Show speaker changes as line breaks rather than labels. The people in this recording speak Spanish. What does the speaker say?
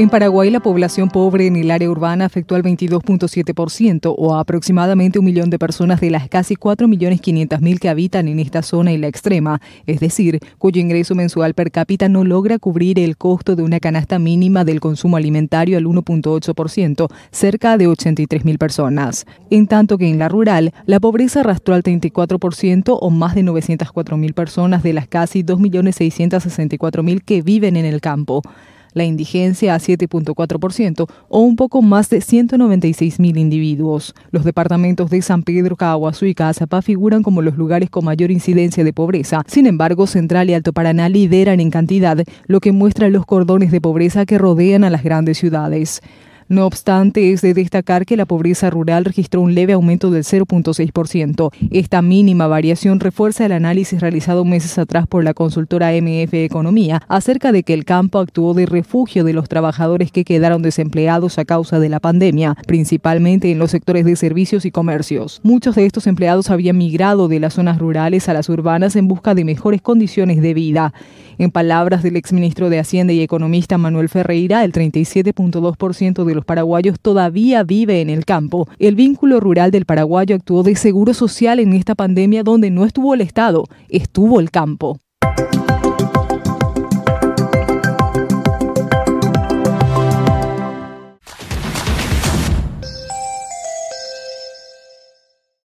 En Paraguay, la población pobre en el área urbana afectó al 22.7% o a aproximadamente un millón de personas de las casi 4.500.000 que habitan en esta zona y la extrema, es decir, cuyo ingreso mensual per cápita no logra cubrir el costo de una canasta mínima del consumo alimentario al 1.8%, cerca de 83.000 personas. En tanto que en la rural, la pobreza arrastró al 34% o más de 904.000 personas de las casi 2.664.000 que viven en el campo la indigencia a 7.4% o un poco más de 196 mil individuos. Los departamentos de San Pedro, Caguazú y Cazapá figuran como los lugares con mayor incidencia de pobreza. Sin embargo, Central y Alto Paraná lideran en cantidad, lo que muestra los cordones de pobreza que rodean a las grandes ciudades. No obstante, es de destacar que la pobreza rural registró un leve aumento del 0.6%. Esta mínima variación refuerza el análisis realizado meses atrás por la consultora MF Economía acerca de que el campo actuó de refugio de los trabajadores que quedaron desempleados a causa de la pandemia, principalmente en los sectores de servicios y comercios. Muchos de estos empleados habían migrado de las zonas rurales a las urbanas en busca de mejores condiciones de vida. En palabras del exministro de Hacienda y economista Manuel Ferreira, el 37.2% de los paraguayos todavía vive en el campo. El vínculo rural del paraguayo actuó de seguro social en esta pandemia donde no estuvo el Estado, estuvo el campo.